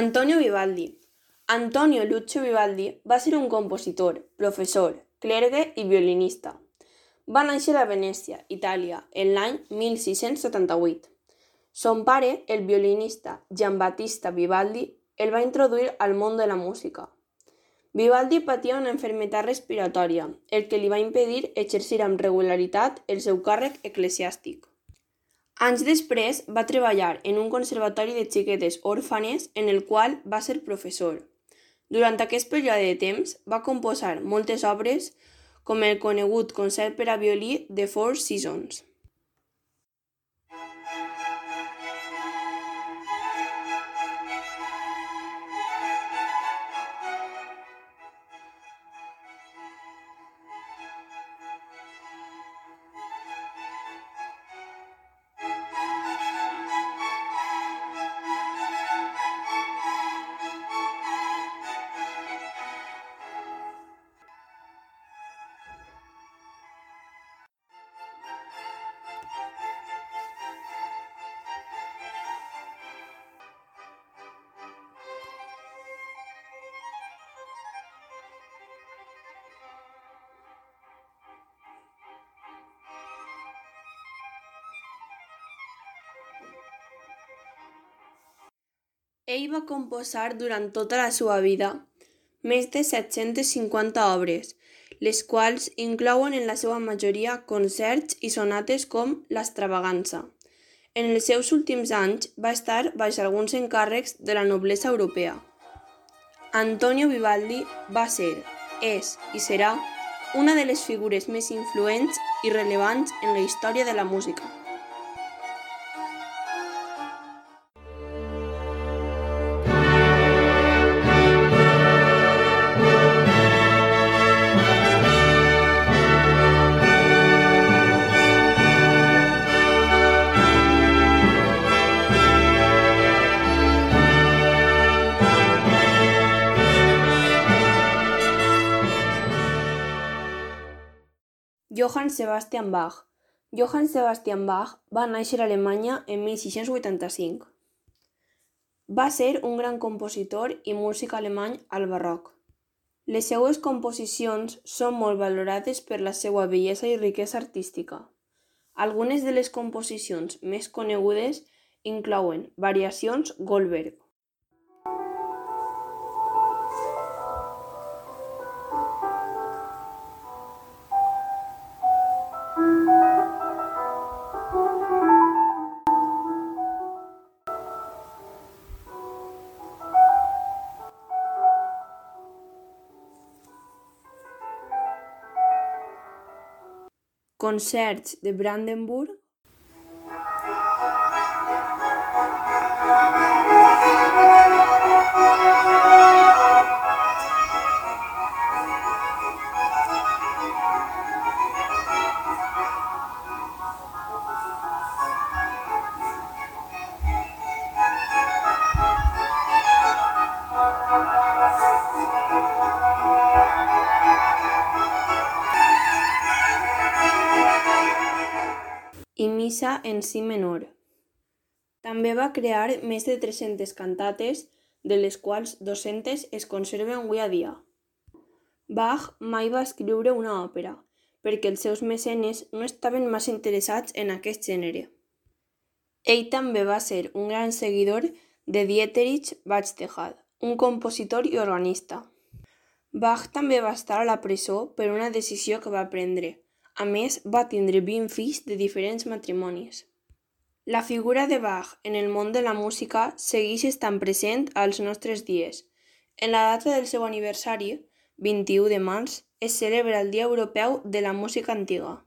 Antonio Vivaldi. Antonio Lucio Vivaldi va ser un compositor, professor, clergue i violinista. Va néixer a Venècia, Itàlia, en l'any 1678. Son pare, el violinista Giambattista Vivaldi, el va introduir al món de la música. Vivaldi patia una enfermedad respiratòria, el que li va impedir exercir amb regularitat el seu càrrec eclesiàstic. Anys després va treballar en un conservatori de xiquetes òrfanes en el qual va ser professor. Durant aquest període de temps va composar moltes obres com el conegut concert per a violí The Four Seasons. Ell va composar durant tota la seva vida més de 750 obres, les quals inclouen en la seva majoria concerts i sonates com l'Extravaganza. En els seus últims anys va estar baix alguns encàrrecs de la noblesa europea. Antonio Vivaldi va ser, és i serà una de les figures més influents i rellevants en la història de la música. Johann Sebastian Bach. Johann Sebastian Bach va néixer a Alemanya en 1685. Va ser un gran compositor i músic alemany al barroc. Les seues composicions són molt valorades per la seva bellesa i riquesa artística. Algunes de les composicions més conegudes inclouen Variacions Goldberg, concerts de Brandenburg en si menor. També va crear més de 300 cantates, de les quals 200 es conserven avui a dia. Bach mai va escriure una òpera, perquè els seus mecenes no estaven massa interessats en aquest gènere. Ell també va ser un gran seguidor de Dieterich Buxtehude, un compositor i organista. Bach també va estar a la presó per una decisió que va prendre, a més, va tindre 20 fills de diferents matrimonis. La figura de Bach en el món de la música segueix estant present als nostres dies. En la data del seu aniversari, 21 de març, es celebra el Dia Europeu de la Música Antiga.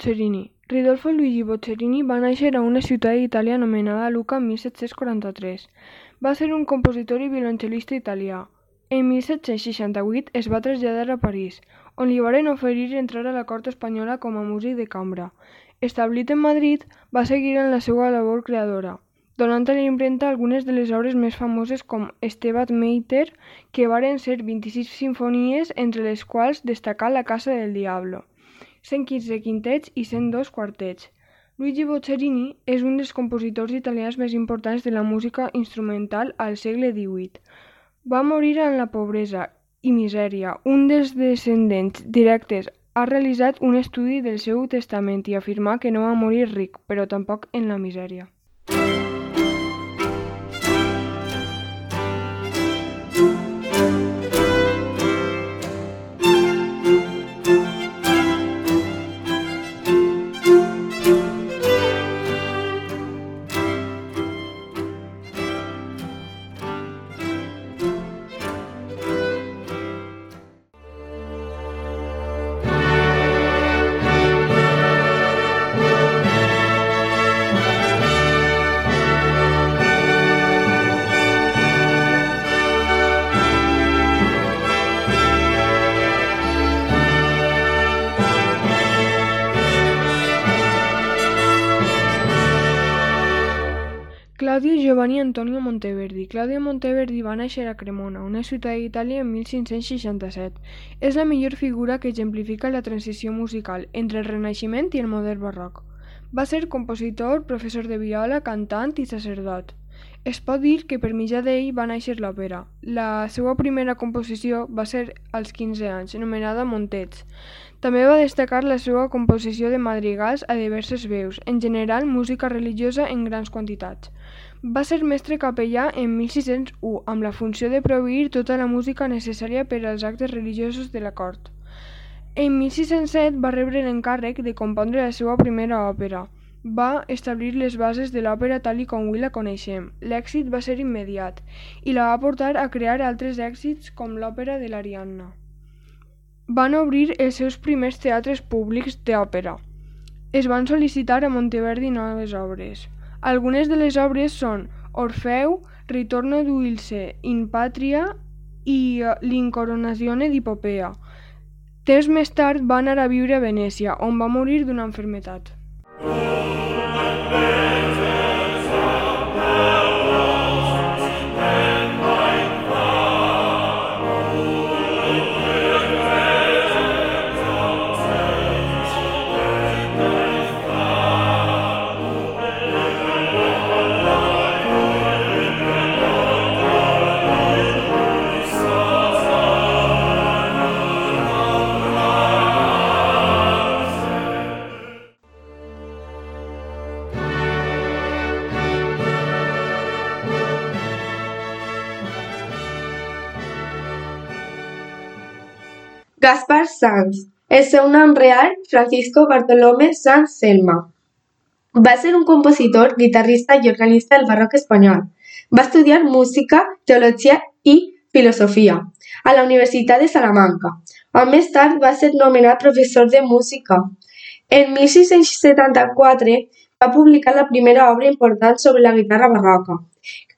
Boccherini. Ridolfo Luigi Boccherini va néixer a una ciutat d'Itàlia anomenada Lucca en 1743. Va ser un compositor i violoncel·lista italià. En 1768 es va traslladar a París, on li varen oferir entrar a la cort espanyola com a músic de cambra. Establit en Madrid, va seguir en la seva labor creadora, donant a la impremta algunes de les obres més famoses com Estebat Meiter, que varen ser 26 sinfonies, entre les quals destacà La Casa del Diablo, 115 quintets i 102 quartets. Luigi Boccherini és un dels compositors italians més importants de la música instrumental al segle XVIII. Va morir en la pobresa i misèria. Un dels descendents directes ha realitzat un estudi del seu testament i afirma que no va morir ric, però tampoc en la misèria. Giovanni Antonio Monteverdi Claudio Monteverdi va néixer a Cremona, una ciutat d'Itàlia, en 1567. És la millor figura que exemplifica la transició musical entre el Renaixement i el modern barroc. Va ser compositor, professor de viola, cantant i sacerdot. Es pot dir que per mitjà d'ell va néixer l'òpera. La seva primera composició va ser als 15 anys, anomenada Montets. També va destacar la seva composició de madrigals a diverses veus, en general música religiosa en grans quantitats. Va ser mestre capellà en 1601 amb la funció de proveir tota la música necessària per als actes religiosos de la cort. En 1607 va rebre l'encàrrec de compondre la seva primera òpera. Va establir les bases de l'òpera tal i com avui la coneixem. L'èxit va ser immediat i la va portar a crear altres èxits com l'òpera de l'Ariadna. Van obrir els seus primers teatres públics d'òpera. Es van sol·licitar a Monteverdi noves obres. Algunes de les obres són Orfeu, Ritorno d'Ulisse in Patria i eh, L'Incoronazione di Popea. Temps més tard va anar a viure a Venècia, on va morir d'una enfermetat. Gaspar Sanz. El seu nom real, Francisco Bartolomé Sanz Selma. Va ser un compositor, guitarrista i organista del barroc espanyol. Va estudiar música, teologia i filosofia a la Universitat de Salamanca, on més tard va ser nomenat professor de música. En 1674 va publicar la primera obra important sobre la guitarra barroca,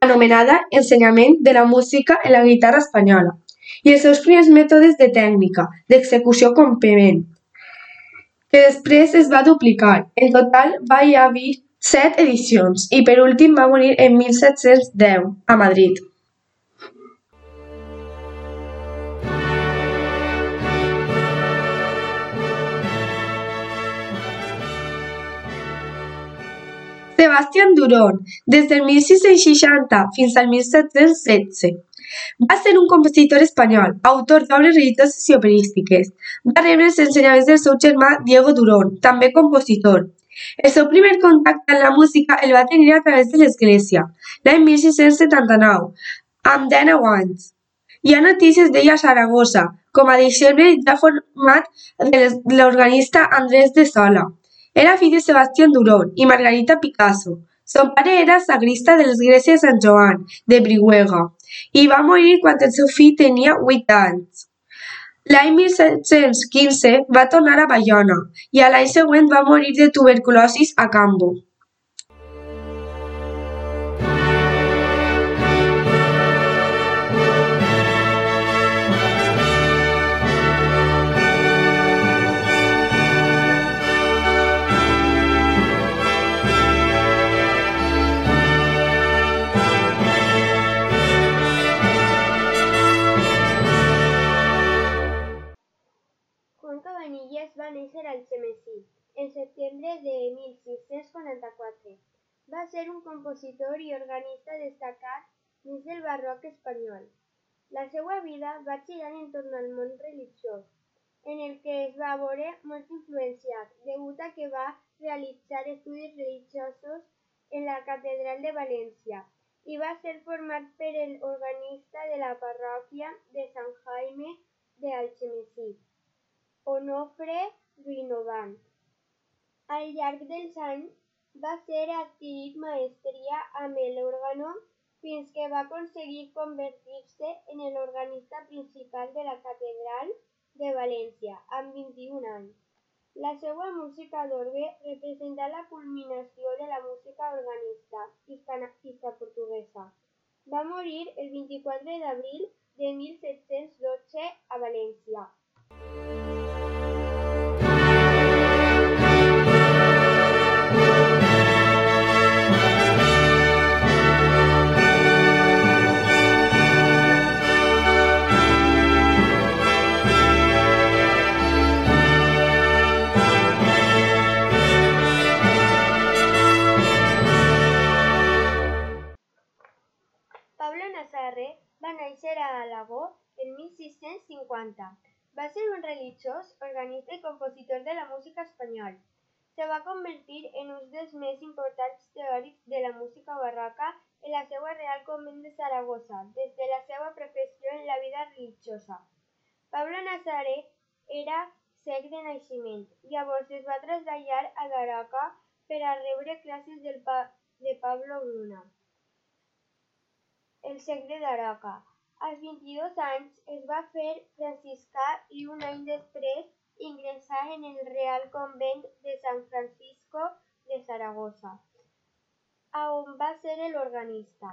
anomenada Ensenyament de la música en la guitarra espanyola i els seus primers mètodes de tècnica d'execució complement, que després es va duplicar. En total va hi haver set edicions i per últim va morir en 1710 a Madrid. Sebastián Durón, des del 1660 fins al 1716. Va ser un compositor espanyol, autor d'obres religioses i operístiques. Va rebre els ensenyaments del seu germà Diego Durón, també compositor. El seu primer contacte amb la música el va tenir a través de l'església, l'any 1679, amb 19 anys. Hi ha notícies d'ell a Saragossa, com a deixeble ja format de l'organista Andrés de Sola. Era fill de Sebastián Durón i Margarita Picasso. Son pare era sagrista de l'església de Sant Joan, de Brihuega i va morir quan el seu fill tenia 8 anys. L'any 1715 va tornar a Bayona i a l'any següent va morir de tuberculosi a Cambo. Desembre de 1644. Va ser un compositor i organista destacat dins del barroc espanyol. La seva vida va girar entorn al món religiós, en el que es va veure molt influenciat, degut a que va realitzar estudis religiosos en la Catedral de València i va ser format per l'organista de la parròquia de Sant Jaime de Algemesí, Onofre Guinovant. Al llarg dels anys va ser adquirit maestria amb l'òrgano fins que va aconseguir convertir-se en l'organista principal de la Catedral de València amb 21 anys. La seva música d'orgue representa la culminació de la música organista hispano-portuguesa. Va morir el 24 d'abril de 1712 a València. 1650. Va ser un religiós, organista i compositor de la música espanyol. Se va convertir en un dels més importants teòrics de la música barroca en la seva Real Convent de Saragossa, des de la seva professió en la vida religiosa. Pablo Nazaré era cec de naixement, llavors es va traslladar a Daroca per a rebre classes del pa de Pablo Luna, el cec de Daroca. Als 22 anys es va fer franciscà i un any després ingressà en el Real Convent de San Francisco de Saragossa, on va ser l'organista.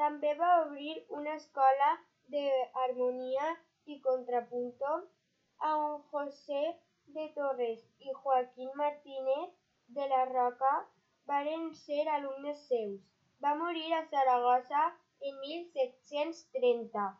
També va obrir una escola d'harmonia i contrapunto a on José de Torres i Joaquín Martínez de la Roca varen ser alumnes seus. Va morir a Saragossa en 1730.